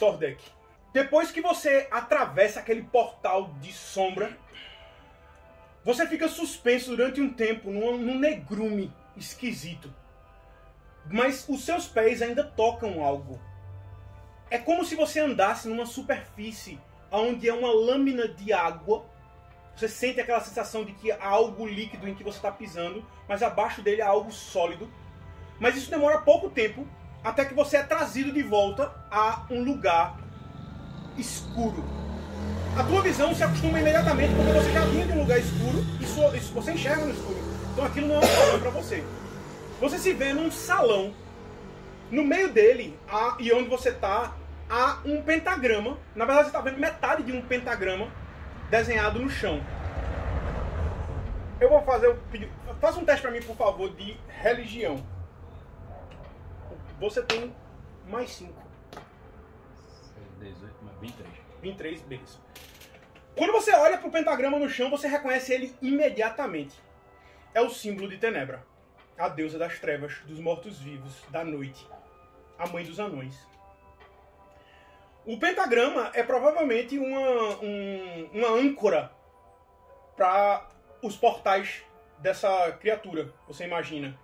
Tordek. Depois que você atravessa aquele portal de sombra, você fica suspenso durante um tempo num, num negrume esquisito. Mas os seus pés ainda tocam algo. É como se você andasse numa superfície onde é uma lâmina de água. Você sente aquela sensação de que há algo líquido em que você está pisando, mas abaixo dele há algo sólido. Mas isso demora pouco tempo até que você é trazido de volta a um lugar escuro. A tua visão se acostuma imediatamente porque você já vinha de um lugar escuro e isso, você enxerga no escuro. Então aquilo não é um problema para você. Você se vê num salão. No meio dele, e onde você está, há um pentagrama. Na verdade, você está vendo metade de um pentagrama desenhado no chão. Eu vou fazer Faça um teste para mim, por favor, de religião. Você tem mais 5. 18, mais 23. 23, beleza. Quando você olha para o pentagrama no chão, você reconhece ele imediatamente. É o símbolo de Tenebra, a deusa das trevas, dos mortos-vivos, da noite, a mãe dos anões. O pentagrama é provavelmente uma, um, uma âncora para os portais dessa criatura, você imagina.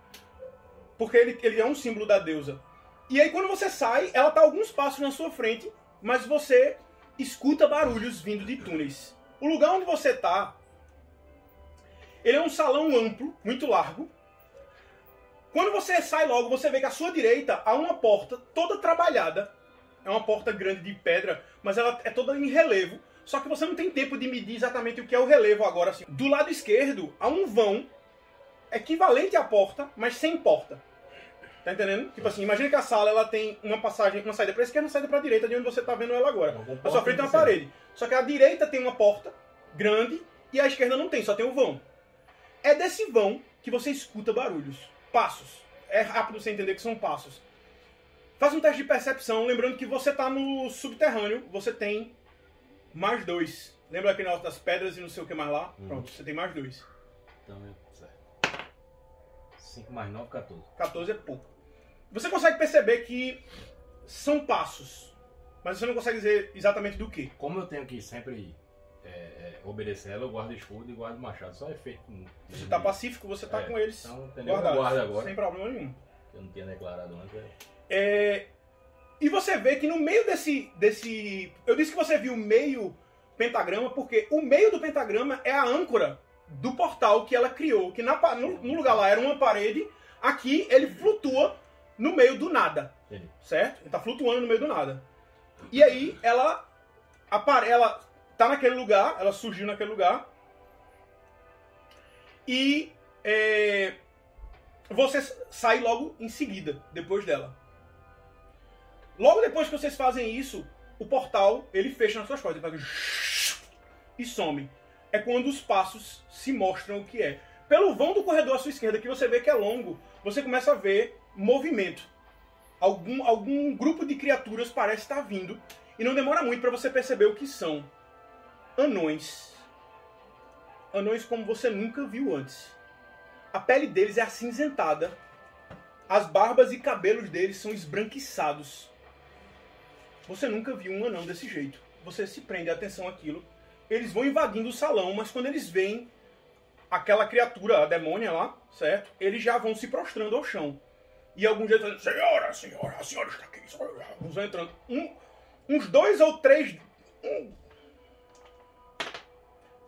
Porque ele, ele é um símbolo da deusa. E aí quando você sai, ela está alguns passos na sua frente, mas você escuta barulhos vindo de túneis. O lugar onde você está, ele é um salão amplo, muito largo. Quando você sai logo, você vê que à sua direita há uma porta toda trabalhada. É uma porta grande de pedra, mas ela é toda em relevo. Só que você não tem tempo de medir exatamente o que é o relevo agora. Assim. Do lado esquerdo há um vão equivalente à porta, mas sem porta. Tá entendendo? Tipo assim, imagina que a sala ela tem uma passagem, uma saída para esquerda e uma saída para direita, de onde você tá vendo ela agora. A sua frente tem uma parede. Só que a direita tem uma porta grande e a esquerda não tem, só tem o vão. É desse vão que você escuta barulhos, passos. É rápido você entender que são passos. Faz um teste de percepção, lembrando que você tá no subterrâneo, você tem mais dois. Lembra aquele negócio das pedras e não sei o que mais lá? Uhum. Pronto, você tem mais dois. Então, certo. 5 mais 9, 14. 14 é pouco. Você consegue perceber que são passos, mas você não consegue dizer exatamente do que. Como eu tenho que sempre é, é, obedecer ela, eu guardo escudo e guardo machado. Só efeito. Você está pacífico, você está É, com eles então, guardados, guardo agora. sem problema nenhum. Eu não tinha declarado antes. é. É, E você vê que no meio desse, desse. Eu disse que você viu meio pentagrama, porque o meio do pentagrama é a âncora do portal que ela criou. Que na, no, no lugar lá era uma parede, aqui ele flutua no meio do nada. Entendi. Certo? Ele tá flutuando no meio do nada. E aí ela apare... ela tá naquele lugar, ela surgiu naquele lugar. E é, você sai logo em seguida, depois dela. Logo depois que vocês fazem isso, o portal ele fecha nas suas costas, ele faz e some. É quando os passos se mostram o que é. Pelo vão do corredor à sua esquerda, que você vê que é longo, você começa a ver movimento. Algum, algum grupo de criaturas parece estar vindo e não demora muito para você perceber o que são. Anões. Anões como você nunca viu antes. A pele deles é acinzentada. As barbas e cabelos deles são esbranquiçados. Você nunca viu um anão desse jeito. Você se prende a atenção àquilo. Eles vão invadindo o salão, mas quando eles veem aquela criatura, a demônia lá, certo? Eles já vão se prostrando ao chão. E alguns deles dizendo, senhora, senhora, a senhora está aqui. senhora." Uns vão entrando. Um, uns dois ou três. Um,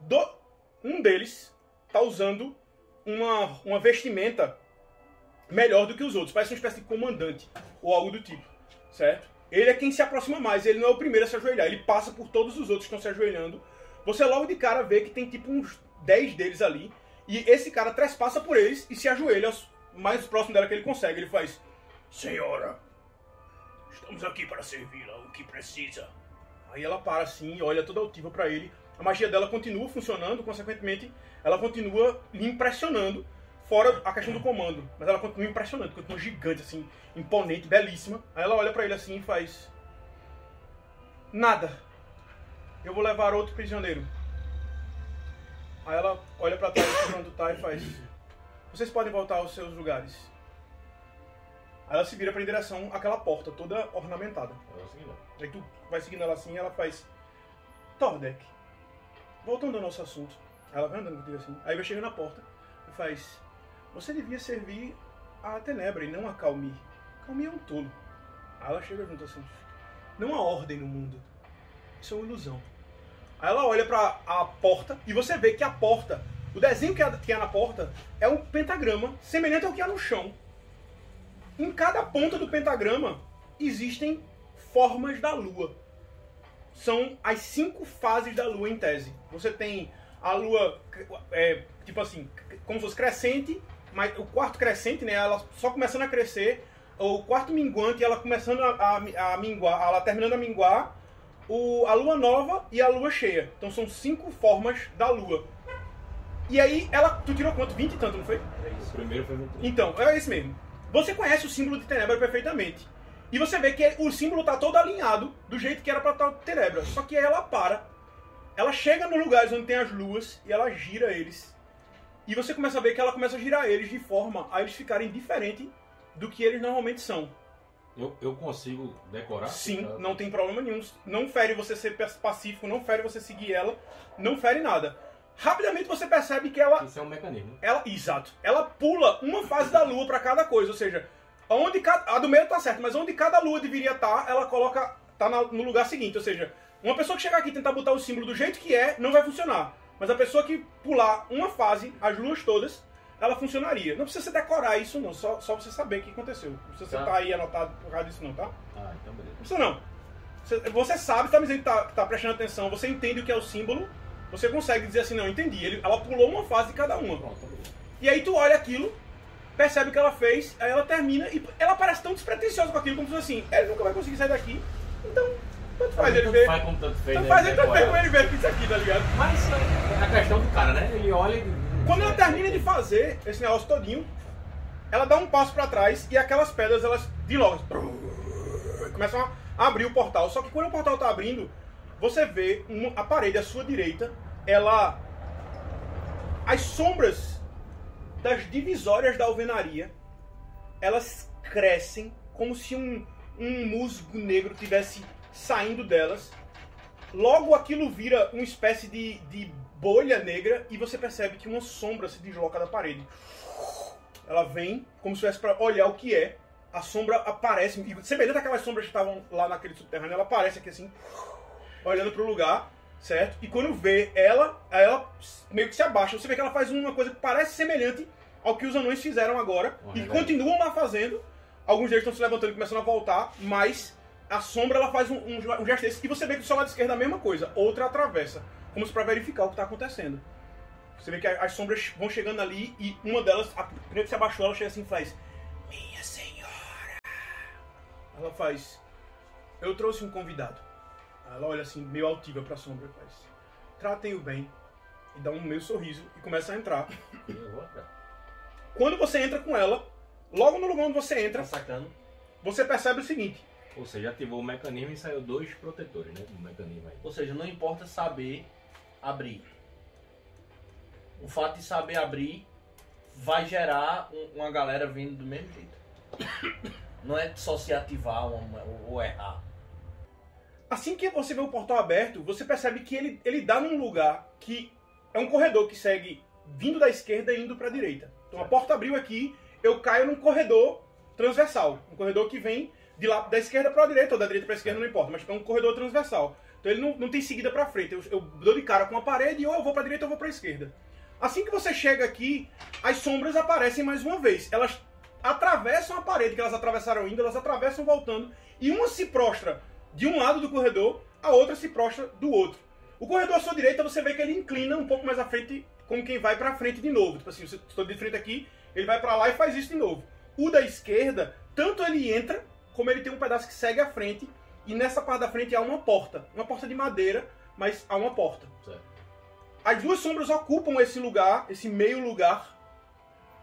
do- um deles tá usando uma, uma vestimenta melhor do que os outros. Parece uma espécie de comandante ou algo do tipo, certo? Ele é quem se aproxima mais, ele não é o primeiro a se ajoelhar, ele passa por todos os outros que estão se ajoelhando. Você logo de cara vê que tem tipo uns 10 deles ali, e esse cara trespassa por eles e se ajoelha mais próximo dela que ele consegue. Ele faz: Senhora, estamos aqui para servi-la, o que precisa. Aí ela para assim olha toda altiva para ele. A magia dela continua funcionando, consequentemente, ela continua lhe impressionando, fora a questão do comando. Mas ela continua impressionante, continua gigante, assim, imponente, belíssima. Aí ela olha para ele assim e faz: Nada. Eu vou levar outro prisioneiro. Aí ela olha pra trás de onde tá e faz: Vocês podem voltar aos seus lugares. Aí ela se vira pra direção àquela porta, toda ornamentada. Eu vou. Aí tu vai seguindo ela assim e ela faz. Tordek, voltando ao nosso assunto. Ela vai andando contigo assim. Aí vai chegando na porta e faz. Você devia servir a Tenebra e não a Calmi. Calmi é um tolo. Aí ela chega junto assim. Não há ordem no mundo. Isso é uma ilusão. Aí ela olha pra a porta e você vê que a porta, o desenho que há, na porta é um pentagrama semelhante ao que há no chão. Em cada ponta do pentagrama existem formas da lua. São as cinco fases da lua em tese. Você tem a lua, é, tipo assim, como se fosse crescente, mas o quarto crescente, né? Ela só começando a crescer. O quarto minguante, ela começando a, a, a minguar, ela terminando a minguar. O, a lua nova e a lua cheia. Então são cinco formas da lua. E aí, ela. Tu tirou quanto? 20 e tanto, não foi? O primeiro foi muito. Então, é isso mesmo. Você conhece o símbolo de Tenebra perfeitamente. E você vê que o símbolo tá todo alinhado do jeito que era pra estar Tenebra. Só que aí ela para. Ela chega nos lugares onde tem as luas e ela gira eles. E você começa a ver que ela começa a girar eles de forma a eles ficarem diferentes do que eles normalmente são. Eu, eu consigo decorar? Sim, não tem problema nenhum. Não fere você ser pacífico, não fere você seguir ela, não fere nada. Rapidamente você percebe que ela Isso é um mecanismo. ela, exato. Ela pula uma fase da lua para cada coisa, ou seja, onde cada, a do meio tá certo, mas onde cada lua deveria estar, ela coloca tá na- no lugar seguinte, ou seja, uma pessoa que chegar aqui e tentar botar o símbolo do jeito que é, não vai funcionar. Mas a pessoa que pular uma fase, as luas todas, ela funcionaria. Não precisa você decorar isso não, só, só você saber o que aconteceu. Não precisa você Tá. estar aí anotado por causa disso não, tá? Ah, então beleza. Não precisa não. Você, você sabe, tá me dizendo que tá, tá prestando atenção, você entende o que é o símbolo, você consegue dizer assim, não, entendi. Ele, ela pulou uma fase de cada uma. Pronto. E aí tu olha aquilo, percebe o que ela fez, aí ela termina e ela parece tão despretensiosa com aquilo, como se fosse assim, ele nunca vai conseguir sair daqui, então tanto faz ele ver. faz como tanto fez. Tanto né? faz ele tanto Decora. como ele ver isso aqui, tá ligado? Mas isso é a questão do cara, né? Ele olha e. Quando ela termina de fazer esse negócio todinho, ela dá um passo pra trás e aquelas pedras, elas, de logo, começam a abrir o portal. Só que quando o portal tá abrindo, você vê a parede à sua direita, ela... As sombras das divisórias da alvenaria, elas crescem como se um, um musgo negro tivesse saindo delas. Logo aquilo vira uma espécie de, de bolha negra e você percebe que uma sombra se desloca da parede. Ela vem como se fosse para olhar o que é. A sombra aparece, semelhante àquelas sombras que estavam lá naquele subterrâneo, ela aparece aqui assim, olhando pro lugar, certo? E quando vê ela, ela meio que se abaixa. Você vê que ela faz uma coisa que parece semelhante ao que os anões fizeram agora Uma e reverência. continuam lá fazendo. Alguns deles estão se levantando e começando a voltar, mas a sombra ela faz um, um, um gesto desse. E você vê que do seu lado esquerdo é a mesma coisa, outra atravessa, como se para verificar o que está acontecendo. Você vê que as sombras vão chegando ali e uma delas, a primeira que se abaixou, ela chega assim e faz: Minha senhora. Ela faz: Eu trouxe um convidado. Ela olha assim, meio altiva pra sombra e faz: Tratem-o bem. E dá um meio sorriso e começa a entrar. Eu vou atrás. Quando você entra com ela, logo no lugar onde você entra, Tá sacando? você percebe o seguinte: Ou seja, ativou o mecanismo e saiu dois protetores, né? Do mecanismo aí. Ou seja, não importa saber abrir. O fato de saber abrir vai gerar um- uma galera vindo do mesmo jeito. Não é só se ativar uma- ou, ou errar. Assim que você vê o portal aberto, você percebe que ele, ele dá num lugar que é um corredor que segue vindo da esquerda e indo para a direita. Então a porta abriu aqui, eu caio num corredor transversal, um corredor que vem de lá da esquerda para a direita ou da direita para a esquerda, não importa, mas é um corredor transversal. Então ele não, não tem seguida para frente. Eu, eu dou de cara com a parede ou eu vou para a direita ou eu vou para a esquerda. Assim que você chega aqui, as sombras aparecem mais uma vez. Elas atravessam a parede que elas atravessaram indo, elas atravessam voltando e uma se prostra de um lado do corredor, a outra se prostra do outro. O corredor à sua direita, você vê que ele inclina um pouco mais à frente, como quem vai pra frente de novo. Tipo assim, você estou de frente aqui, ele vai pra lá e faz isso de novo. O da esquerda, tanto ele entra, como ele tem um pedaço que segue à frente, e nessa parte da frente há uma porta. Uma porta de madeira, mas há uma porta. Certo. As duas sombras ocupam esse lugar, esse meio lugar,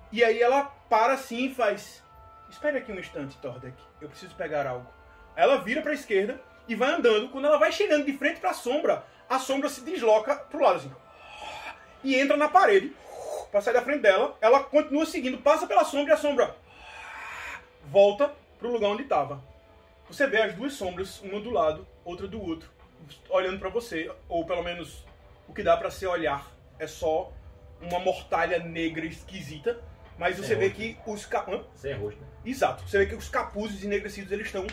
e aí ela para assim e faz. Espere aqui um instante, Tordek. Eu preciso pegar algo. Ela vira para a esquerda e vai andando. Quando ela vai chegando de frente para a sombra, a sombra se desloca pro lado assim. E entra na parede para sair da frente dela. Ela continua seguindo, passa pela sombra e a sombra volta pro lugar onde tava. Você vê as duas sombras, uma do lado, outra do outro, olhando pra você, ou pelo menos o que dá pra se olhar é só uma mortalha negra esquisita, mas você Sem vê rosto. que os ca... Hã? Sem rosto, né? Exato. Você vê que os capuzes enegrecidos eles estão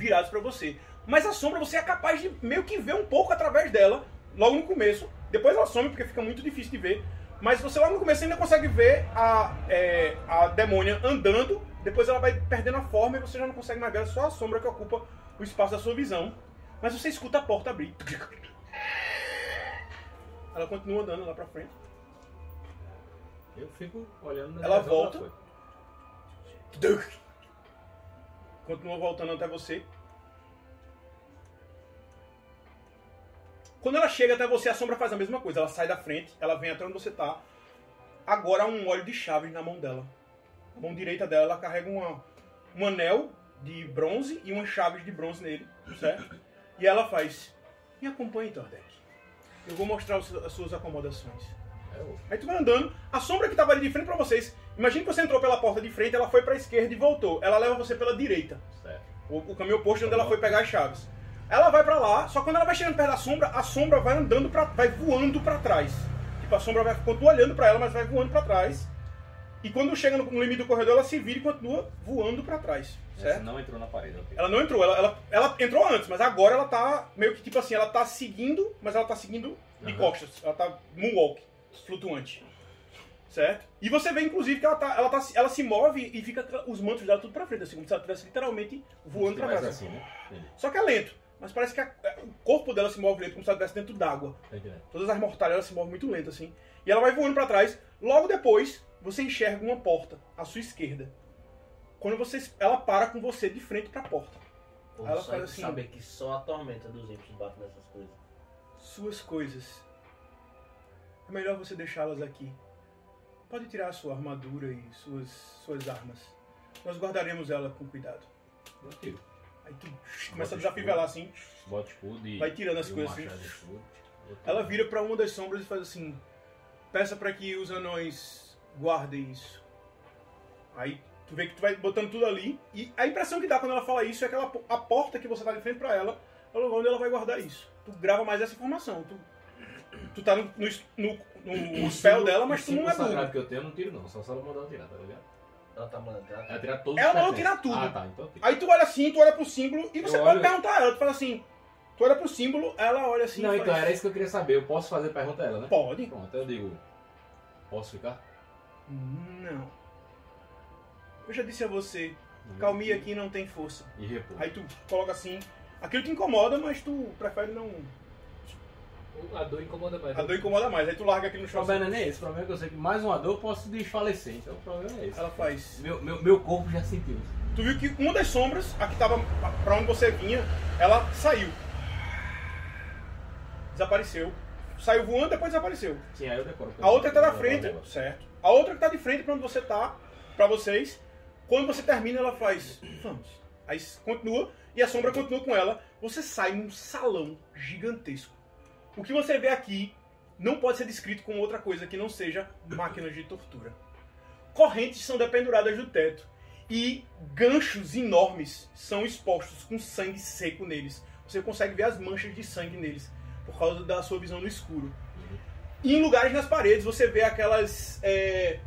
virados pra você. Mas a sombra você é capaz de meio que ver um pouco através dela, logo no começo. Depois ela some porque fica muito difícil de ver. Mas você logo no começo ainda consegue ver a, é, a demônia andando. Depois ela vai perdendo a forma e você já não consegue mais ver, é só a sombra que ocupa o espaço da sua visão. Mas você escuta a porta abrir. Ela continua andando lá pra frente. Eu fico olhando na Ela volta. Continua voltando até você. Quando ela chega até você, a sombra faz a mesma coisa. Ela sai da frente, ela vem até onde você tá. Agora há um óleo de chaves na mão dela. Na mão direita dela, ela carrega uma, um anel de bronze e umas chaves de bronze nele, certo? E ela faz: Me acompanhe, Tordek. Eu vou mostrar os- as suas acomodações. É, Aí tu vai andando, a sombra que tava ali de frente pra vocês. Imagina que você entrou pela porta de frente, ela foi pra esquerda e voltou. Ela leva você pela direita. Certo. O, o caminho oposto de onde ela foi pegar as chaves. Ela vai pra lá, só quando ela vai chegando perto da sombra, a sombra vai andando para vai voando pra trás. Tipo, a sombra vai continua olhando pra ela, mas vai voando pra trás. E quando chega no, no limite do corredor, ela se vira e continua voando pra trás, Essa certo? não entrou na parede, ok. Ela não entrou, ela, ela, ela entrou antes, mas agora ela tá meio que tipo assim, ela tá seguindo, mas ela tá seguindo de Aham. costas. Ela tá moonwalk, flutuante. Certo? E você vê, inclusive, que ela, tá, ela, tá, ela se move e fica os mantos dela tudo pra frente, assim, como se ela estivesse literalmente voando pra trás. assim, né? Só que é lento. Mas parece que a- o corpo dela se move lento, como se ela estivesse dentro d'água. Tá? Todas as mortalhas ela se movem muito lento, assim. E ela vai voando pra trás. Logo depois, você enxerga uma porta à sua esquerda. Quando você, ela para com você de frente pra porta. Pô, Ela só faz assim. saber que só a tormenta dos ímpios bate nessas coisas. Suas coisas. É melhor você deixá-las aqui. Pode tirar sua armadura e suas, suas armas. Nós guardaremos ela com cuidado. Eu tiro. Aí tu começa a desafivelar assim. Bota escudo e. Vai tirando as e coisas assim. escudo. Ela vira pra uma das sombras e faz assim: Peça pra que os anões guardem isso. Aí tu vê que tu vai botando tudo ali. E a impressão que dá quando ela fala isso é que ela, a porta que você tá de frente pra ela é o lugar onde ela vai guardar isso. Tu grava mais essa informação. Tu, tu tá no, no, no, no spell dela, mas tu não é burro. que eu tenho, eu não tiro não. Só se ela mandar eu tirar, tá ligado? Ela tá mandando tirar. Ela tirar todos Ela os mandou tirar tudo. Ah, tá. Então eu tiro. Aí tu olha assim, tu olha pro símbolo e você Eu pode olho- perguntar a ela. Tu fala assim: Tu olha pro símbolo, ela olha assim. não, e então faz, era isso que eu queria saber. Eu posso fazer pergunta a ela, né? Pode. Pronto, eu digo. Posso ficar? Não. Eu já disse a você, calmia aqui não tem força. E repouso. Aí tu coloca assim. Aquilo te incomoda, mas tu prefere não. A dor incomoda mais. A dor incomoda mais. Aí tu larga aquilo no O chão. problema não é esse. O problema é que eu sei que mais uma dor eu posso desfalecer. Então o problema é esse. Ela faz. Meu, meu, meu corpo já sentiu isso. Tu viu que uma das sombras, a que tava pra onde você vinha, ela saiu. Desapareceu. Saiu voando, depois desapareceu. Sim, aí eu decoro. A outra que tá na Eu frente, certo. A outra que tá de frente pra onde você tá, pra vocês. Quando você termina, ela faz. Vamos. Aí continua e a sombra continua com ela. Você sai num salão gigantesco. O que você vê aqui não pode ser descrito com outra coisa que não seja máquinas de tortura. Correntes são dependuradas do teto e ganchos enormes são expostos com sangue seco neles. Você consegue ver as manchas de sangue neles por causa da sua visão no escuro. E em lugares nas paredes você vê aquelas é,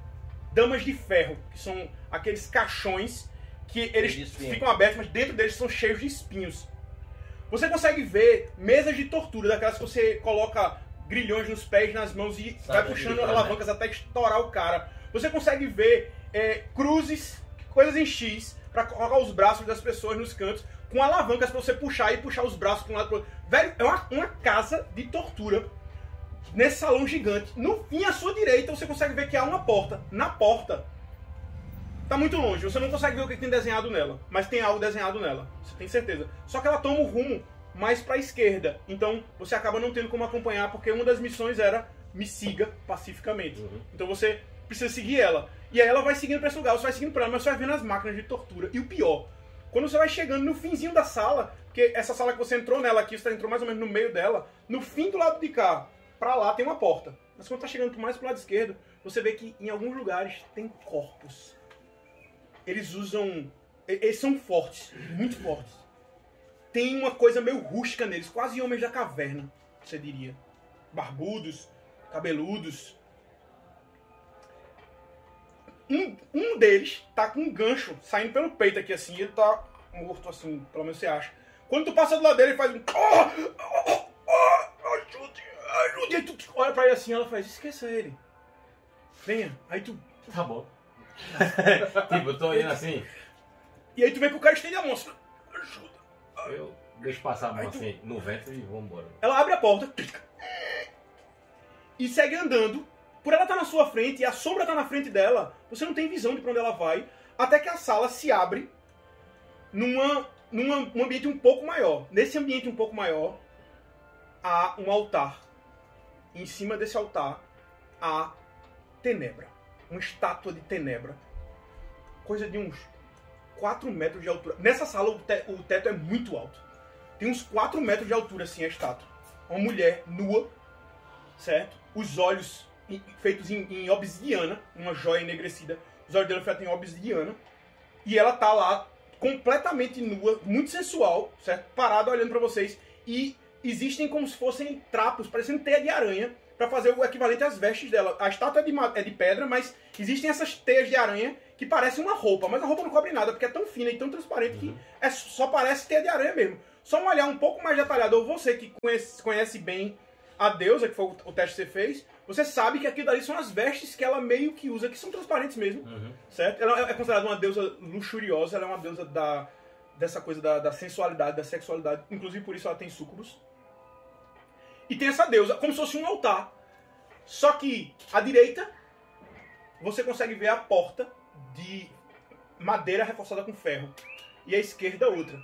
damas de ferro, que são aqueles caixões que eles ficam abertos, mas dentro deles são cheios de espinhos. Você consegue ver mesas de tortura, daquelas que você coloca grilhões nos pés, nas mãos e Sabe, vai puxando aquele alavancas até estourar o cara. Você consegue ver é, cruzes, coisas em X, pra colocar os braços das pessoas nos cantos, com alavancas pra você puxar e puxar os braços pra um lado pro outro. Velho, é uma, uma casa de tortura nesse salão gigante. No fim, à sua direita, você consegue ver que há uma porta. Na porta, tá muito longe. Você não consegue ver o que tem desenhado nela. Mas tem algo desenhado nela. Você tem certeza. Só que ela toma o rumo mais pra esquerda. Então, você acaba não tendo como acompanhar, porque uma das missões era me siga pacificamente. Uhum. Então você precisa seguir ela. E aí ela vai seguindo pra esse lugar, você vai seguindo pra ela, mas você vai vendo as máquinas de tortura. E o pior, quando você vai chegando no finzinho da sala, porque essa sala que você entrou nela aqui, você entrou mais ou menos no meio dela, no fim do lado de cá, pra lá tem uma porta. Mas quando tá chegando mais pro lado esquerdo, você vê que em alguns lugares tem corpos. Eles usam E- Eles são fortes, muito fortes. Tem uma coisa meio rústica neles, quase homens da caverna, você diria. Barbudos, cabeludos. Um, um deles tá com um gancho saindo pelo peito aqui assim, ele tá morto assim, pelo menos você acha. Quando tu passa do lado dele, ele faz um. "Ah! Ah! Ah! Ajude! Ajude! Aí tu olha pra ele assim, ela faz, esqueça ele. Venha. Aí tu. Tá bom. tipo, eu tô indo assim, E aí tu vê que o cara estende a mão assim. Ajuda. eu deixo passar a mão tu- assim no vento e vou embora. Ela abre a porta e segue andando. Por ela estar na sua frente e a sombra tá na frente dela, você não tem visão de pra onde ela vai, até que a sala se abre numa, numa um ambiente um pouco maior. Nesse ambiente um pouco maior, há um altar. Em cima desse altar há Tenebra. Uma estátua de Tenebra. Coisa de uns 4 metros de altura. Nessa sala o, te- o teto é muito alto. Tem uns 4 metros de altura, assim, a estátua. Uma mulher nua, certo? Os olhos feitos em, em obsidiana, uma joia enegrecida. Os olhos dela feitos em obsidiana. E ela tá lá, completamente nua, muito sensual, certo? Parada olhando pra vocês. E existem como se fossem trapos, parecendo teia de aranha, pra fazer o equivalente às vestes dela. A estátua é de, é de pedra, mas existem essas teias de aranha que parecem uma roupa. Mas a roupa não cobre nada, porque é tão fina e tão transparente que é, só parece teia de aranha mesmo. Só um olhar um pouco mais detalhado, ou você que conhece, conhece bem a deusa, que foi o, teste que você fez, você sabe que aquilo dali são as vestes que ela meio que usa, que são transparentes mesmo, Uhum. certo? Ela é considerada uma deusa luxuriosa, ela é uma deusa da, dessa coisa da, da sensualidade, da sexualidade, inclusive por isso ela tem súcubos. E tem essa deusa, como se fosse um altar. Só que à direita, você consegue ver a porta de madeira reforçada com ferro. E à esquerda, outra.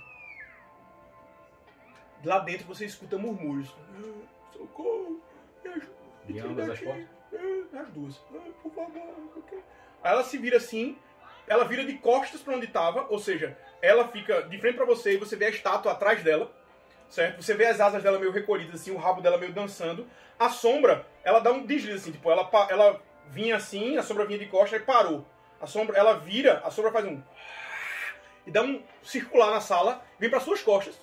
Lá dentro você escuta murmúrios. "Ah, Socorro! Me ajuda! me tire ambas as daqui." portas? "Ah, As duas. "Ah, Por favor. não sei o quê." Aí ela se vira assim, ela vira de costas pra onde tava, ou seja, ela fica de frente pra você e você vê a estátua atrás dela, certo? Você vê as asas dela meio recolhidas, assim, o rabo dela meio dançando. A sombra, ela dá um deslize, assim, tipo, ela, ela vinha assim, a sombra vinha de costas e parou. A sombra, ela vira, a sombra faz um. E dá um circular na sala, vem para suas costas.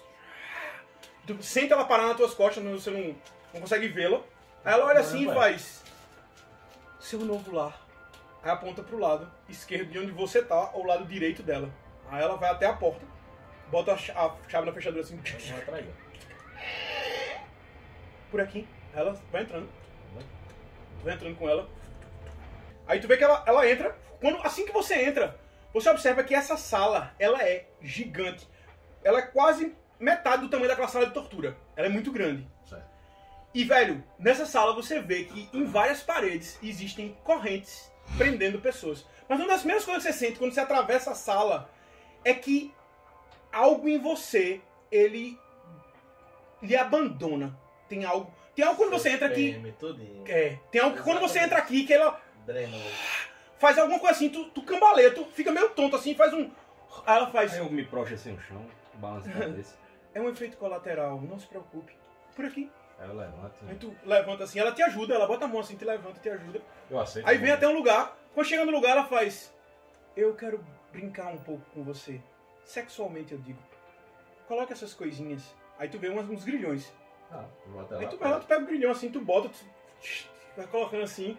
Tu sente ela parar nas tuas costas, não- você não, não consegue vê-la. Aí ela olha assim e faz. Seu novo lar. Aí aponta pro lado esquerdo de onde você tá, ou lado direito dela. Aí ela vai até a porta, bota a cha- a chave na fechadura assim, Uma traída. por aqui. Ela vai entrando. Tu vai entrando com ela. Aí tu vê que ela, ela entra. Quando, assim que você entra, você observa que essa sala, ela é gigante. Ela é quase metade do tamanho daquela sala de tortura. Ela é muito grande. Certo. E, velho, nessa sala você vê que em várias paredes existem correntes prendendo pessoas. Mas uma das primeiras coisas que você sente quando você atravessa a sala é que algo em você, ele lhe abandona. Tem algo. Tem algo quando você entra aqui. É, tem algo que quando você entra aqui que ela Drenou. faz alguma coisa assim, tu, tu cambaleia, tu fica meio tonto assim, faz um. Aí ela faz. Aí eu me proxo assim no chão, balanço a cabeça. É um efeito colateral, não se preocupe. Por aqui. Aí eu levanto. Aí tu levanta assim, ela te ajuda, ela bota a mão assim, te levanta, te ajuda. Eu aceito. Aí vem até um lugar, quando chega no lugar ela faz. Eu quero brincar um pouco com você. Sexualmente eu digo. Coloca essas coisinhas. Aí tu vê umas, uns grilhões. Ah. Aí tu vai lá, tu pega o grilhão assim, tu bota, tu vai colocando assim,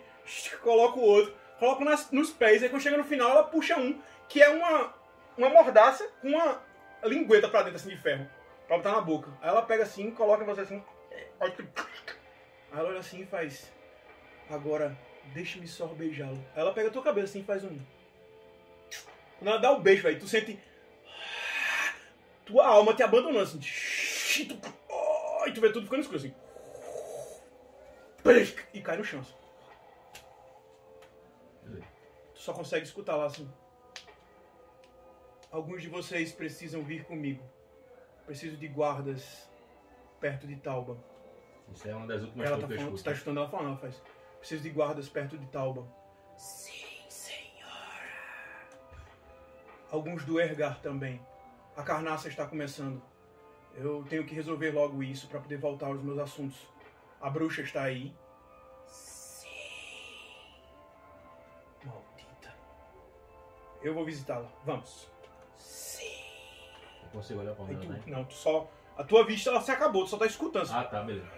coloca o outro, coloca nas- nos pés, aí quando chega no final ela puxa um, que é uma, uma mordaça com uma lingueta pra dentro assim de ferro, pra botar na boca. Aí ela pega assim, coloca em você assim, aí ela olha assim e faz, agora deixe-me só beijá-lo. Aí ela pega a tua cabeça assim e faz um... Quando ela dá o beijo, velho, tu sente tua alma te abandonando assim, tu, e tu vê tudo ficando escuro assim. E cai no chão. assim. Tu só consegue escutar lá assim. Alguns de vocês precisam vir comigo. Preciso de guardas perto de Tauba. Isso é uma das últimas Ela coisas tá que eu falando, escuto. tá escutando ela falando, ela faz. Preciso de guardas perto de Tauba. Sim, senhora. Alguns do Ergar também. A carnaça está começando. Eu tenho que resolver logo isso para poder voltar aos meus assuntos. A bruxa está aí. Sim. Maldita. Eu vou visitá-la. Vamos. Sim. Eu consigo olhar pra tu, ela tá. não, tu só. A tua vista ela se acabou, tu só tá escutando. Ah, tá, beleza.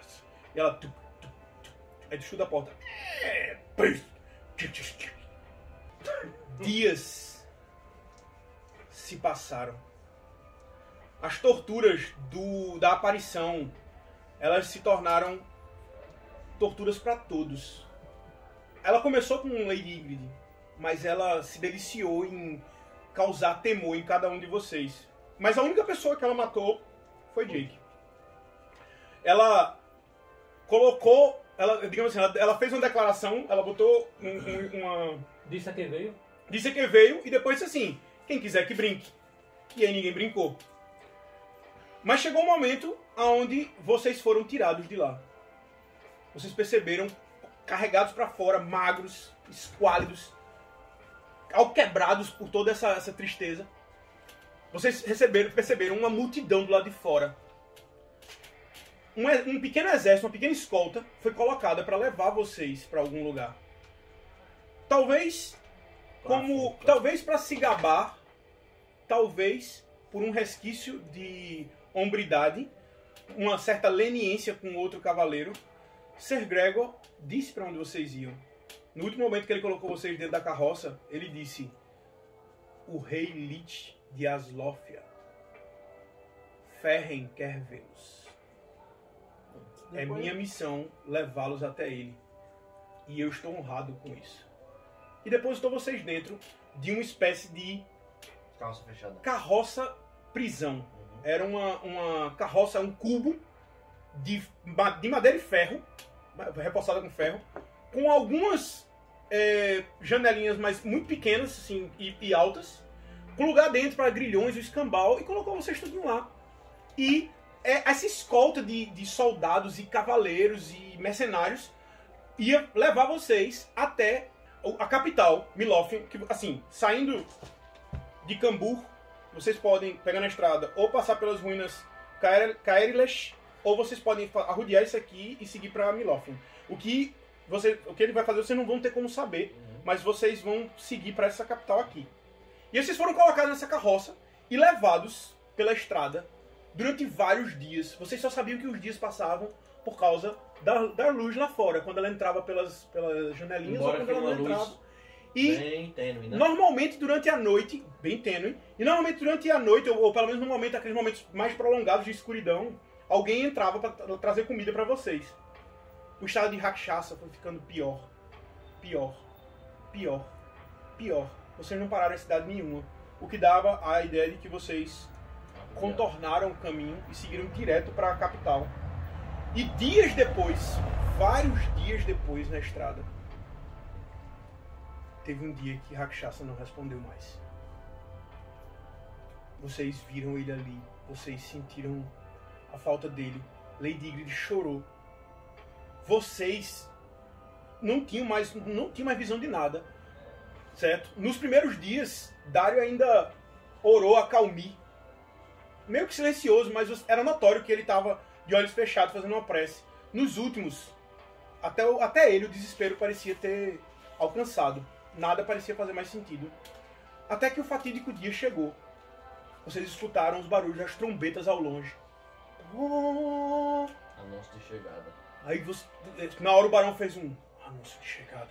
E ela. tu, tu, tu, aí tu escuta a porta. É. Dias se passaram. As torturas do, da aparição elas se tornaram torturas para todos. Ela começou com Lady Ingrid, mas ela se deliciou em causar temor em cada um de vocês. Mas a única pessoa que ela matou foi Jake. Ela colocou, ela, digamos assim, ela, ela fez uma declaração, ela botou um- um- uma, Disse a quem veio. disse que veio e depois disse assim: quem quiser que brinque. E aí ninguém brincou. Mas chegou um momento onde vocês foram tirados de lá. Vocês perceberam carregados para fora, magros, esquálidos, alquebrados por toda essa, essa tristeza. Vocês receberam, perceberam uma multidão do lado de fora. Um, um pequeno exército, uma pequena escolta foi colocada para levar vocês para algum lugar. Talvez como talvez para se gabar, talvez por um resquício de hombridade, uma certa leniência com outro cavaleiro, Ser Gregor disse para onde vocês iam. No último momento que ele colocou vocês dentro da carroça, ele disse: O rei Lich de Aslófia. Ferren quer vê-los. É minha missão levá-los até ele. E eu estou honrado com isso. E depositou vocês dentro de uma espécie de Calça fechada. carroça prisão. Era uma, uma carroça, um cubo de, de madeira e ferro, reforçada com ferro, com algumas é, janelinhas, mas muito pequenas assim, e, e altas, com lugar dentro para grilhões, o escambau, e colocou vocês tudinho lá. E é, essa escolta de, de soldados e cavaleiros e mercenários ia levar vocês até a capital, Milófien, que assim, saindo de Cambur, vocês podem pegar na estrada ou passar pelas ruínas Caerilesh, ou vocês podem arrodear isso aqui e seguir para Milófien. O que você, o que ele vai fazer, vocês não vão ter como saber, mas vocês vão seguir para essa capital aqui. E vocês foram colocados nessa carroça e levados pela estrada durante vários dias. Vocês só sabiam que os dias passavam por causa da, da luz lá fora, quando ela entrava pelas, pelas janelinhas Embora ou quando ela não uma luz entrava. E Bem tênue, né? Normalmente durante a noite, bem tênue, e normalmente durante a noite, ou, ou pelo menos no momento, aqueles momentos mais prolongados de escuridão, alguém entrava para trazer comida para vocês. O estado de Rakshasa foi ficando pior, pior, pior, pior. Vocês não pararam em cidade nenhuma, o que dava a ideia de que vocês contornaram o caminho e seguiram direto para a capital. E dias depois, vários dias depois na estrada, teve um dia que Rakshasa não respondeu mais. Vocês viram ele ali, vocês sentiram a falta dele. Lady Ingrid chorou. Vocês não tinham mais, não tinham mais visão de nada, certo? Nos primeiros dias, Dario ainda orou a Calmi, meio que silencioso, mas era notório que ele estava de olhos fechados fazendo uma prece. Nos últimos, até, até ele o desespero parecia ter alcançado. Nada parecia fazer mais sentido. Até que o fatídico dia chegou. Vocês escutaram os barulhos das trombetas ao longe. Oh! Anúncio de chegada. Aí você, na hora o barão fez um anúncio de chegada.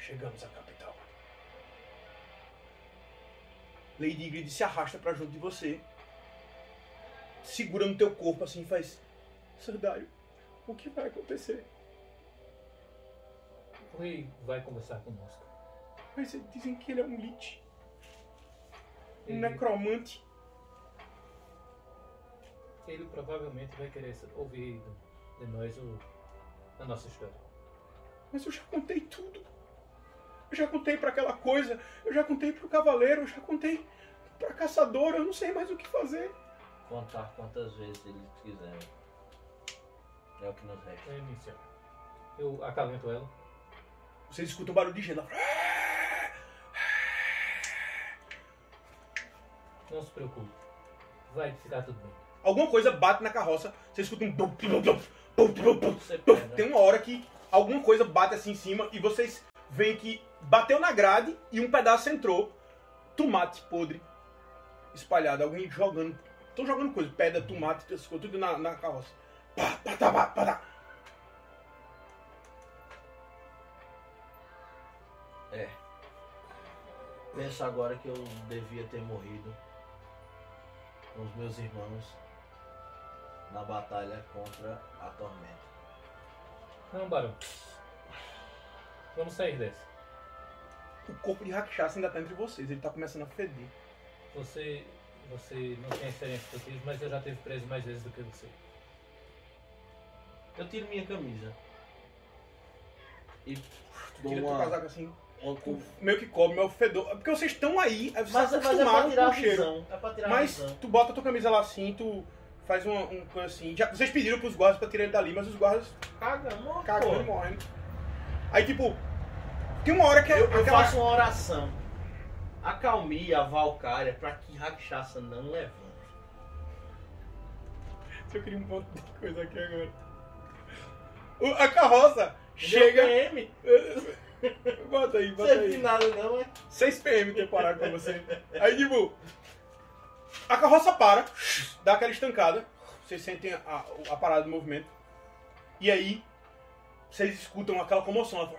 Chegamos à capital. Lady Ingrid se arrasta pra junto de você. Segura no teu corpo assim e faz. Sir Dario, o que vai acontecer? O rei vai conversar conosco. Mas dizem que ele é um lich, um Ele, necromante. ele provavelmente vai querer ouvir de nós o, a nossa história. Mas eu já contei tudo. Eu já contei pra aquela coisa, eu já contei pro cavaleiro, eu já contei pra caçadora, eu não sei mais o que fazer. Contar quantas vezes eles quiserem. É o que nos resta. É inicial. Eu acalento ela. Vocês escutam um barulho de gelo. Não se preocupe. Vai ficar tudo bem. Alguma coisa bate na carroça, você escuta um. bum, bum, bum. Tem uma hora que alguma coisa bate assim em cima e vocês veem que bateu na grade e um pedaço entrou. Tomate podre espalhado, alguém jogando Estão jogando coisa, pedra, tomate, tudo na, na carroça. Pá, pá, tá, pá, pá, tá. É. Penso agora que eu devia ter morrido com os meus irmãos na batalha contra a tormenta. Não, Barão. Vamos sair dessa. O corpo de Rakshasa ainda tá entre vocês, ele tá começando a feder. Você, você não tem experiência com tiro, mas eu já teve preso mais vezes do que você. Eu tiro minha camisa. E Tu tira teu uma. casaco assim, meio que cobre, meio fedor. É Porque vocês estão aí, vocês Mas, mas é pra tirar com o cheiro. É pra tirar Mas tu bota tua camisa lá assim, tu faz uma, uma coisa assim. Já, vocês pediram pros guardas pra tirar ele dali, mas os guardas Caga, morre, cagando pô. morrendo. Aí tipo, tem uma hora que é Eu, eu aquela- faço uma oração. Acalmie a Valkyria pra que Rakshasa não levante. Eu queria um monte de coisa aqui agora. O- a carroça chega. PM? Bota aí, Não bota serve de aí. nada não, é? 6 PM temporário pra você. Aí, tipo, a carroça para, dá aquela estancada, vocês sentem a, a parada do movimento, e aí vocês escutam aquela comoção. Ela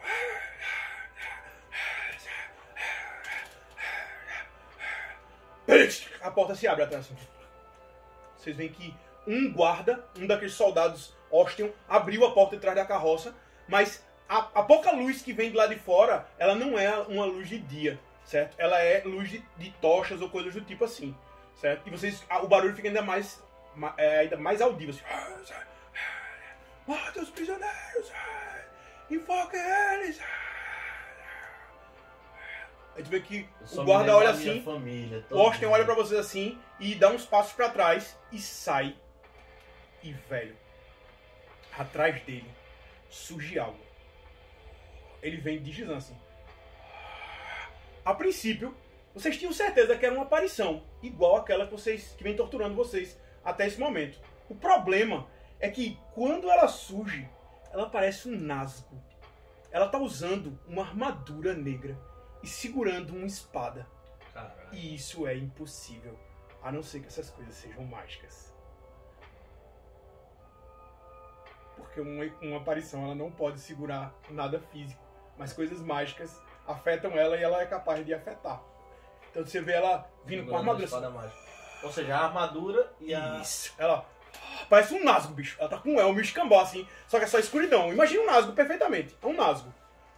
A porta se abre atrás. assim. Vocês veem que um guarda, um daqueles soldados Ostian, abriu a porta de trás da carroça, mas a, a pouca luz que vem de lá de fora, ela não é uma luz de dia, certo? Ela é luz de, de tochas ou coisas do tipo assim, certo? E vocês, a- o barulho fica ainda mais, ma- é, ainda mais audível, assim. Mata os prisioneiros! Enfoque eles! Aí tu vê que o guarda olha assim, Família, o Austin olha pra vocês assim e dá uns passos pra trás e sai. E, velho, atrás dele surge algo. Ele vem de assim. A princípio, vocês tinham certeza que era uma aparição, igual aquela que vocês que vem torturando vocês até esse momento. O problema é que quando ela surge, ela parece um nasgo. Ela tá usando uma armadura negra e segurando uma espada. Caralho. E isso é impossível, a não ser que essas coisas sejam mágicas. Porque uma, uma aparição ela não pode segurar nada físico, mas coisas mágicas afetam ela e ela é capaz de afetar. Então você vê ela vindo com a armadura. assim. Espada mágica. Ou seja, a armadura e a. Isso. Ela parece um nasgo, bicho. Ela tá com um elmo escambau assim, só que é só escuridão. Imagina um nasgo perfeitamente. É um nasgo.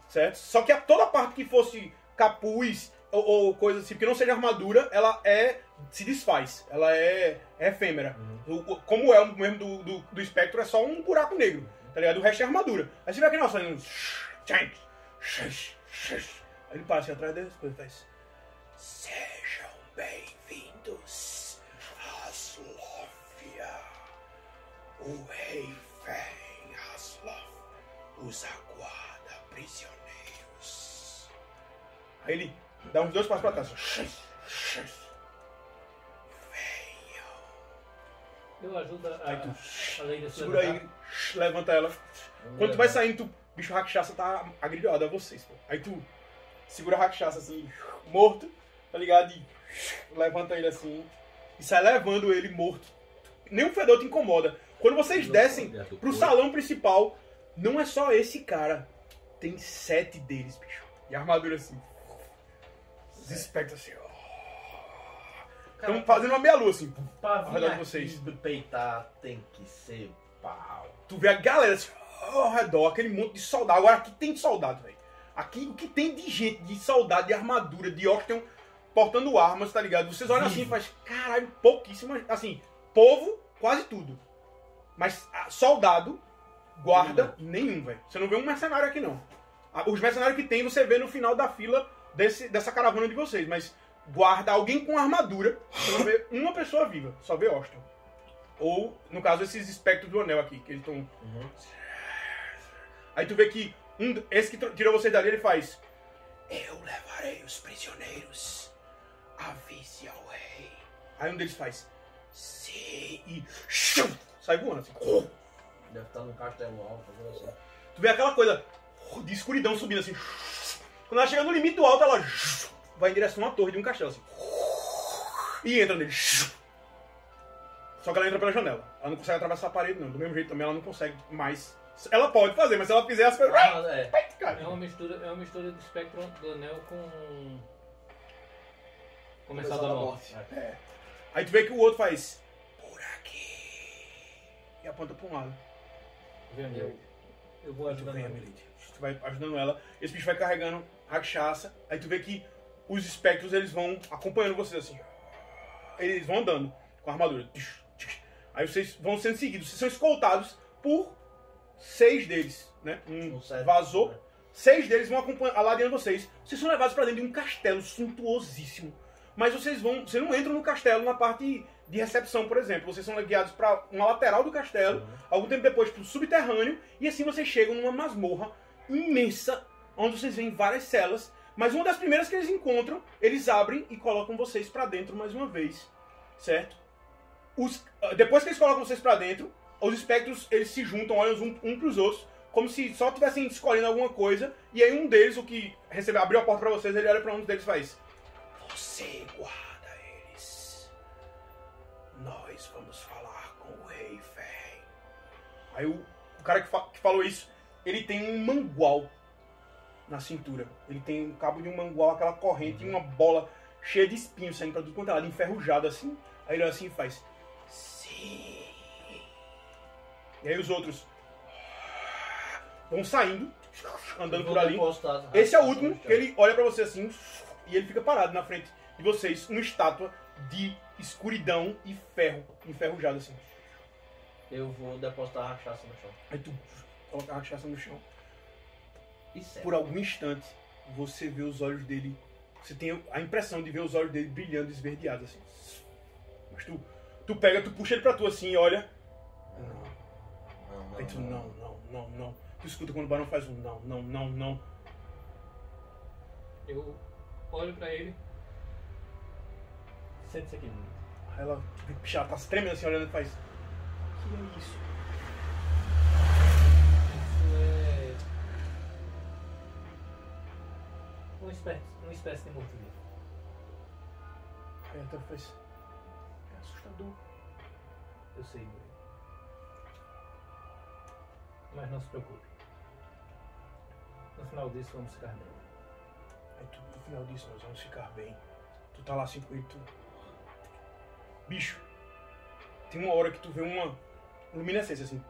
Certo? Só que a toda parte que fosse capuz ou, ou coisa assim, que não seja armadura, ela é. se desfaz. Ela é, é efêmera. O- o- como o elmo mesmo do, do, do espectro é só um buraco negro. Tá ligado? O resto é armadura. Aí você vê aquele nosso fazendo. Shush, shush. Aí ele para assim atrás das coisas e faz. Sejam bem-vindos a Slófia. O rei vem a Slof. Os aguarda prisioneiros. Aí ele dá uns dois passos pra trás. Shush, shush. Eu ajudo a, a, a lei da segura aí, levanta ela. Quando tu vai saindo, tu, bicho Rakshasa tá agrilhoado a vocês, pô. Aí tu segura a Rakshasa assim, morto, tá ligado? E levanta ele assim e sai levando ele morto. Nenhum fedor te incomoda. Quando vocês descem pro salão principal, não é só esse cara. Tem sete deles, bicho. E a armadura assim. Os espectros assim, ó. Estão fazendo uma meia lua assim. Pra ao redor de aqui vocês. do peitar tem que ser pau. Tu vê a galera assim, ao redor, aquele monte de soldado. Agora aqui tem soldado, velho. Aqui o que tem de gente, de soldado, de armadura, de Austin portando armas, tá ligado? Vocês olham assim e fazem, caralho, pouquíssimas. Assim, povo, quase tudo. Mas ah, soldado, guarda, nenhum, velho. Você não vê um mercenário aqui, não. Ah, Os mercenários que tem, você vê no final da fila desse, dessa caravana de vocês. Mas guarda, alguém com armadura, você não vê uma pessoa viva. Só vê Austin. Ou, no caso, esses espectros do anel aqui, que eles estão. Aí tu vê que um, esse que tirou vocês dali, ele faz. Eu levarei os prisioneiros. Avise ao rei. Aí um deles faz. Sim. E. shum, sai voando assim. Deve estar num castelo alto, assim. Tu vê aquela coisa de escuridão subindo assim. Quando ela chega no limite do alto, ela vai em direção a uma torre de um castelo assim. E entra nele. Só que ela entra pela janela. Ela não consegue atravessar a parede, não. Do mesmo jeito também ela não consegue mais. Ela pode fazer, mas se ela fizer as coisas. Ah, é. É uma mistura, é uma mistura do espectro do anel com. Começar da morte. É. Aí tu vê que o outro faz. Por aqui. E aponta pra um lado. Vem, Eu, eu vou ajudando vem, ela. Tu vai ajudando ela. Esse bicho vai carregando rachaça. Aí tu vê que os espectros eles vão acompanhando vocês assim. Eles vão andando com a armadura. Aí vocês vão sendo seguidos. Vocês são escoltados por seis deles, né? Um certo. vazou. Seis deles vão aladeando vocês. Vocês são levados para dentro de um castelo suntuosíssimo. Mas vocês vão, vocês não entram no castelo na parte de recepção, por exemplo. Vocês são guiados para uma lateral do castelo, algum tempo depois para o subterrâneo, e assim vocês chegam numa masmorra imensa, onde vocês veem várias celas. Mas uma das primeiras que eles encontram, eles abrem e colocam vocês para dentro mais uma vez, certo? Os- depois que eles colocam vocês para dentro, os espectros eles se juntam, olham um, um pros outros, como se só estivessem escolhendo alguma coisa, e aí um deles, o que recebeu, abriu a porta para vocês, ele olha para um deles e faz: Você guarda eles. Nós vamos falar com o rei Fé. Aí o, o cara que, fa- que falou isso, ele tem um mangual na cintura. Ele tem um cabo de um mangual, aquela corrente e uma bola cheia de espinhos saindo pra tudo quanto é lado, enferrujado assim. Aí ele olha assim e faz: Sim. E aí os outros vão saindo, andando por ali. Esse é o último, que ele olha pra você assim e ele fica parado na frente de vocês, uma estátua de escuridão e ferro, enferrujado assim. Eu vou depositar a rachaça no chão. Aí tu coloca a cachaça no chão. Isso. Por algum instante, você vê os olhos dele. Você tem a impressão de ver os olhos dele brilhando esverdeados assim. Mas tu, tu pega, tu puxa ele pra tu assim e olha. Não. Não, não, Aí tu, não, não, não, não. Tu escuta quando o barão faz um não, não, não, não. Eu olho pra ele. Sente-se aqui. Aí ela, ela tá se tremendo assim, olhando e faz. O que é isso? Isso é. Uma espécie, uma espécie de morto-vivo. Aí ela faz. É assustador. Eu sei dele. Mas não se preocupe. No final disso vamos ficar bem. Aí tu, no final disso, nós vamos ficar bem. Tu tá lá com ele, tu. Bicho, tem uma hora que tu vê uma luminescência assim,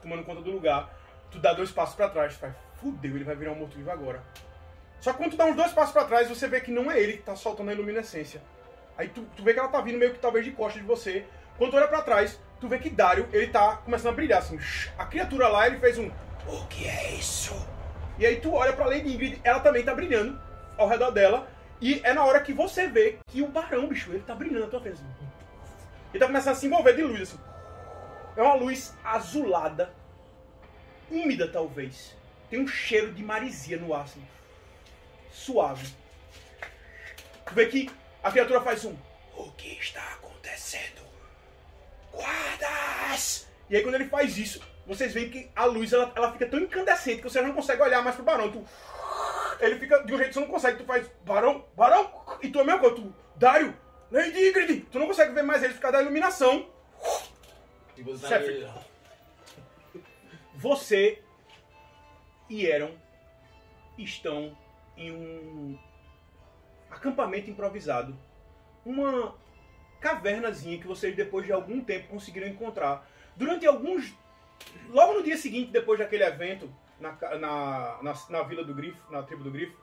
tomando conta do lugar. Tu dá dois passos pra trás, tu faz, fudeu, ele vai virar um morto-vivo agora. Só que quando tu dá uns dois passos pra trás, você vê que não é ele que tá soltando a iluminescência. Aí tu, tu vê que ela tá vindo meio que talvez de costas de você. Quando tu olha pra trás, tu vê que Dario, ele tá começando a brilhar assim. A criatura lá, ele fez um. O que é isso? E aí tu olha pra Lady Ingrid, ela também tá brilhando ao redor dela. E é na hora que você vê que o barão, bicho, ele tá brilhando na tua frente. Ele tá começando a se envolver de luz, assim. É uma luz azulada, úmida talvez. Tem um cheiro de marisia no ar, assim. Suave. Tu vê que a criatura faz um. O que está acontecendo? Guardas! E aí quando ele faz isso, vocês veem que a luz ela, ela fica tão incandescente que você não consegue olhar mais pro barão. Tu, ele fica de um jeito que você não consegue. Tu faz barão, barão, e tu é mesmo tu, Dário, Lady Ingrid. Tu não consegue ver mais ele por causa da iluminação. E Você e Eron estão em um acampamento improvisado. Uma cavernazinha que vocês, depois de algum tempo, conseguiram encontrar. Durante alguns. Logo no dia seguinte, depois daquele evento, na, na, na, na Vila do Grifo, na tribo do Grifo,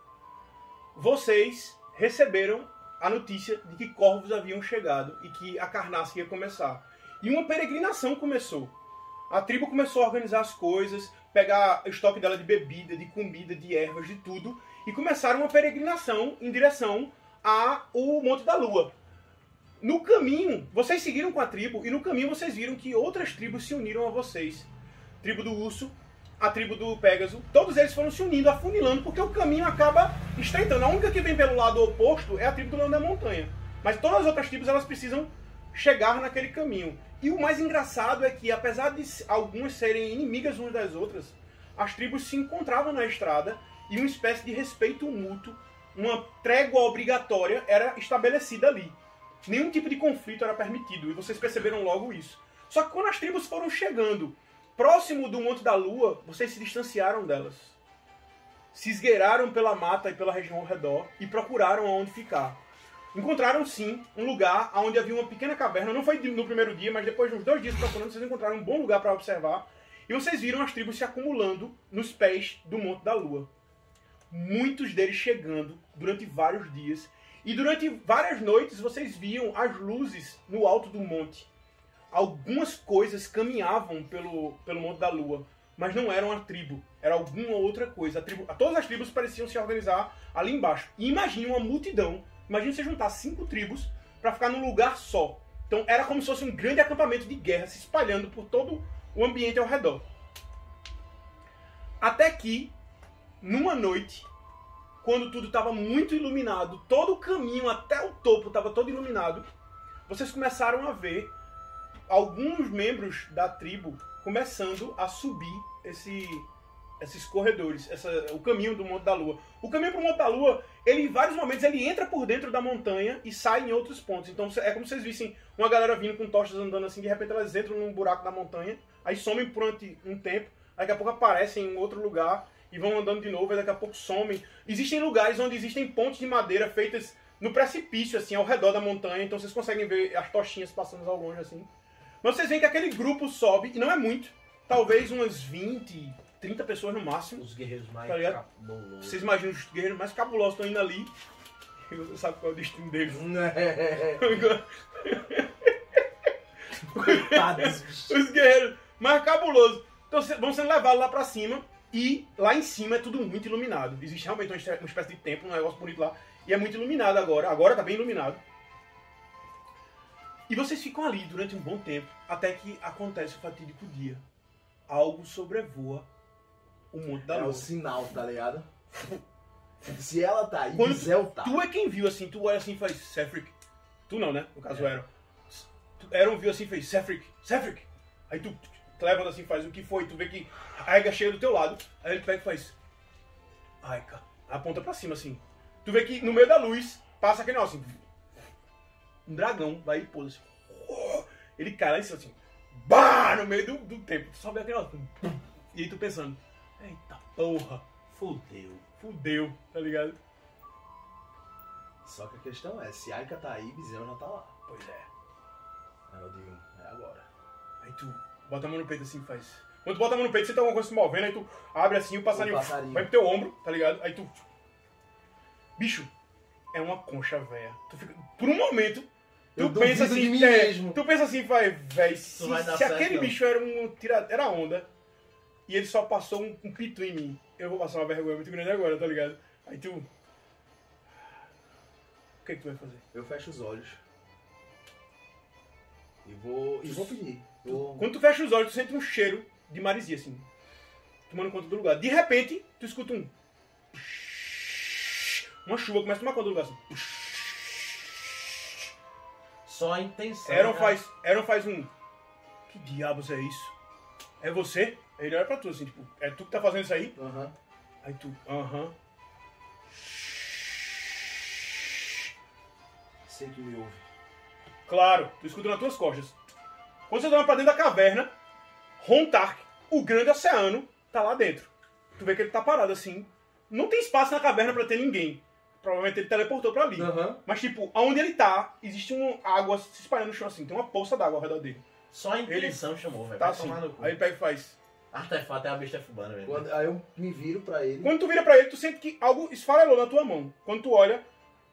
vocês receberam a notícia de que corvos haviam chegado e que a carnaça ia começar. E uma peregrinação começou. A tribo começou a organizar as coisas, pegar o estoque dela de bebida, de comida, de ervas, de tudo, e começaram uma peregrinação em direção ao Monte da Lua. No caminho, vocês seguiram com a tribo, e no caminho vocês viram que outras tribos se uniram a vocês. Tribo do Urso, a tribo do Pégaso, todos eles foram se unindo, afunilando, porque o caminho acaba estreitando. A única que vem pelo lado oposto é a tribo do Leão da Montanha. Mas todas as outras tribos, elas precisam chegar naquele caminho. E o mais engraçado é que, apesar de algumas serem inimigas umas das outras, as tribos se encontravam na estrada e uma espécie de respeito mútuo, uma trégua obrigatória era estabelecida ali. Nenhum tipo de conflito era permitido, e vocês perceberam logo isso. Só que quando as tribos foram chegando próximo do Monte da Lua, vocês se distanciaram delas. Se esgueiraram pela mata e pela região ao redor e procuraram aonde ficar. Encontraram sim um lugar onde havia uma pequena caverna. Não foi no primeiro dia, mas depois de uns dois dias procurando, vocês encontraram um bom lugar para observar. E vocês viram as tribos se acumulando nos pés do Monte da Lua. Muitos deles chegando durante vários dias. E durante várias noites vocês viam as luzes no alto do monte. Algumas coisas caminhavam pelo, pelo Monte da Lua, mas não eram a tribo, era alguma outra coisa. A tribo, todas as tribos pareciam se organizar ali embaixo. E imagine uma multidão, imagine você juntar cinco tribos para ficar num lugar só. Então era como se fosse um grande acampamento de guerra se espalhando por todo o ambiente ao redor. Até que, numa noite, quando tudo estava muito iluminado, todo o caminho até o topo estava todo iluminado, vocês começaram a ver alguns membros da tribo começando a subir esse, esses corredores, essa, o caminho do Monte da Lua. O caminho para o Monte da Lua, ele em vários momentos ele entra por dentro da montanha e sai em outros pontos. Então é como vocês vissem uma galera vindo com tochas andando assim, de repente elas entram num buraco da montanha, aí somem durante um tempo, daqui a pouco aparecem em outro lugar e vão andando de novo, e daqui a pouco somem. Existem lugares onde existem pontes de madeira feitas no precipício, assim, ao redor da montanha, então vocês conseguem ver as tochinhas passando ao longe, assim. Mas vocês veem que aquele grupo sobe, e não é muito, talvez umas 20, 30 pessoas no máximo. Os guerreiros mais Tá cabulosos. Vocês imaginam os guerreiros mais cabulosos estão indo ali, e você sabe qual é o destino deles. Coitados, bicho. os guerreiros mais cabulosos. Então vão sendo levados lá pra cima e lá em cima é tudo muito iluminado. Existe realmente uma espécie de templo, um negócio bonito lá. E é muito iluminado agora. Agora tá bem iluminado. E vocês ficam ali durante um bom tempo, até que acontece o fatídico dia. Algo sobrevoa o Monte da É Lua. o sinal, tá ligado? Se ela tá aí, Quando Gisel tá. Tu é quem viu assim, tu olha assim e faz, Sefric. Tu não, né? No caso, É. Tu- Aaron viu assim e fez, Sefric, Sefric. Aí tu, tu levanta assim faz o que foi, tu vê que a Aika chega do teu lado, aí ele pega e faz, Aika. Aponta pra cima assim. Tu vê que no meio da luz passa aquele negócio assim. Um dragão vai e pousa assim. Ele cai lá em cima assim. Bah! No meio do, do tempo. Tu vê aquele negócio. E aí tu pensando, eita porra, Fudeu. fudeu, tá ligado? Só que a questão é, se Aika tá aí, Bisel já tá lá. Pois é. Aí eu digo, é agora. Aí tu bota a mão no peito assim faz. Quando tu bota a mão no peito, você tá alguma coisa se movendo, aí tu abre assim, o passarinho, O passarinho. vai pro teu ombro, tá ligado? Aí tu. Bicho, é uma concha velha. Tu fica. Por um momento, tu Eu pensa duvido assim. é. Tu pensa assim, vai, véi, se, vai se certo, aquele não. bicho era um tira, era onda e ele só passou um, um pitu em mim, eu vou passar uma vergonha muito grande agora, tá ligado? Aí tu. O que, que tu vai fazer? Eu fecho os olhos. E vou. E vou pedir. Quando tu fecha os olhos, tu sente um cheiro de marisia, assim. Tomando conta do lugar. De repente, tu escuta um. Uma chuva começa a tomar conta do lugar, assim. Só a intenção. Aaron né? faz, Aaron faz um. Que diabos é isso? É você? Aí ele olha pra tu, assim, tipo, é tu que tá fazendo isso aí? Aham. Aí tu, aham. Sei que me ouve. Claro, tu escuta nas tuas costas. Quando você olha pra dentro da caverna, Rontark, o grande oceano, tá lá dentro. Tu vê que ele tá parado assim. Não tem espaço na caverna pra ter ninguém. Provavelmente ele teleportou pra ali. Aham. Mas, tipo, aonde ele tá, existe uma água se espalhando no chão assim. Tem uma poça d'água ao redor dele. Só a intenção chamou, velho. Tá assim. tomar no cu. Aí ele pega e faz. Artefato é a besta fubana, velho. Quando- Aí eu me viro pra ele. Quando tu vira pra ele, tu sente que algo esfarelou na tua mão. Quando tu olha,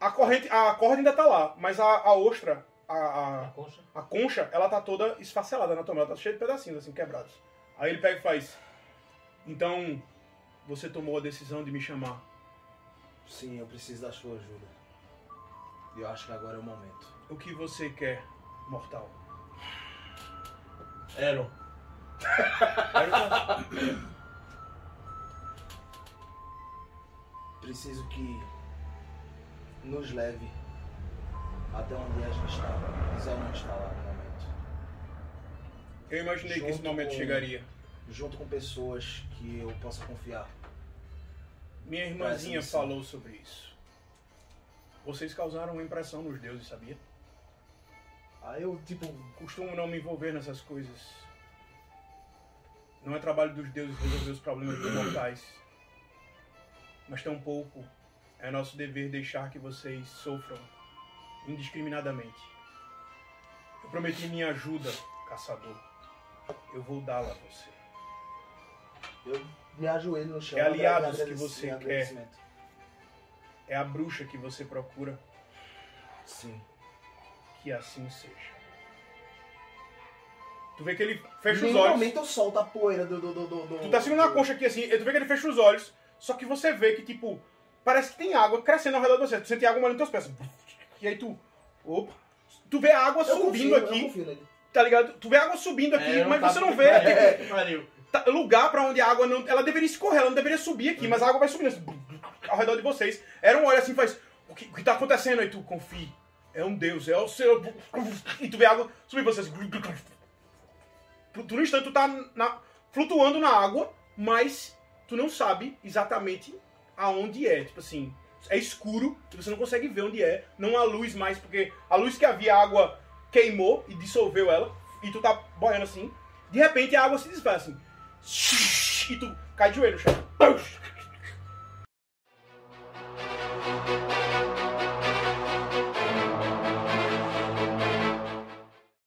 a corrente, a corda ainda tá lá, mas a, a ostra, a, A a, concha. a concha, ela tá toda esfacelada na tua mão. Ela tá cheia de pedacinhos, assim, quebrados. Aí ele pega e faz. Então, você tomou a decisão de me chamar. Sim, eu preciso da sua ajuda. E eu acho que agora é o momento. O que você quer, mortal? Fala, Preciso que nos leve até onde a gente estava. Gisel não está lá no momento. Eu imaginei que esse Junto momento com- chegaria. Junto com pessoas que eu possa confiar. Minha irmãzinha falou sobre isso. Vocês causaram uma impressão nos deuses, sabia? Aí eu, tipo, Costumo não me envolver nessas coisas. Não é trabalho dos deuses resolver os problemas dos mortais. Mas tampouco é nosso dever deixar que vocês sofram indiscriminadamente. Eu prometi minha ajuda, caçador. Eu vou dá-la a você. eu me ajoelho no chão. É aliados que você quer. É a bruxa que você procura. Sim. Que assim seja. Tu vê que ele fecha os olhos. momento eu solto a poeira do. do, do, do, Tu tá segurando a concha aqui assim, tu vê que ele fecha os olhos, só que você vê que, tipo, parece que tem água crescendo ao redor de você. Tu sente água molhando teus pés. E aí tu. Opa! Tu vê a água Eu subindo confio, Eu aqui, confio nele. tá ligado? Tu vê a água subindo aqui, É, mas tá você não vê É, pariu. tá- lugar pra onde a água não. Ela deveria escorrer, ela não deveria subir aqui, mas a água vai subindo assim, ao redor de vocês. Era um olho assim, faz. O que, o que tá acontecendo aí? Tu confie. É um deus, é o seu. E tu vê a água subir vocês. Por por um instante tu tá na- flutuando na água, mas tu não sabe exatamente aonde é. Tipo assim, é escuro você não consegue ver onde é. Não há luz mais, porque a luz que havia, a água queimou e dissolveu ela. E tu tá boiando assim. De repente a água se desfaz assim. E tu cai de joelho no.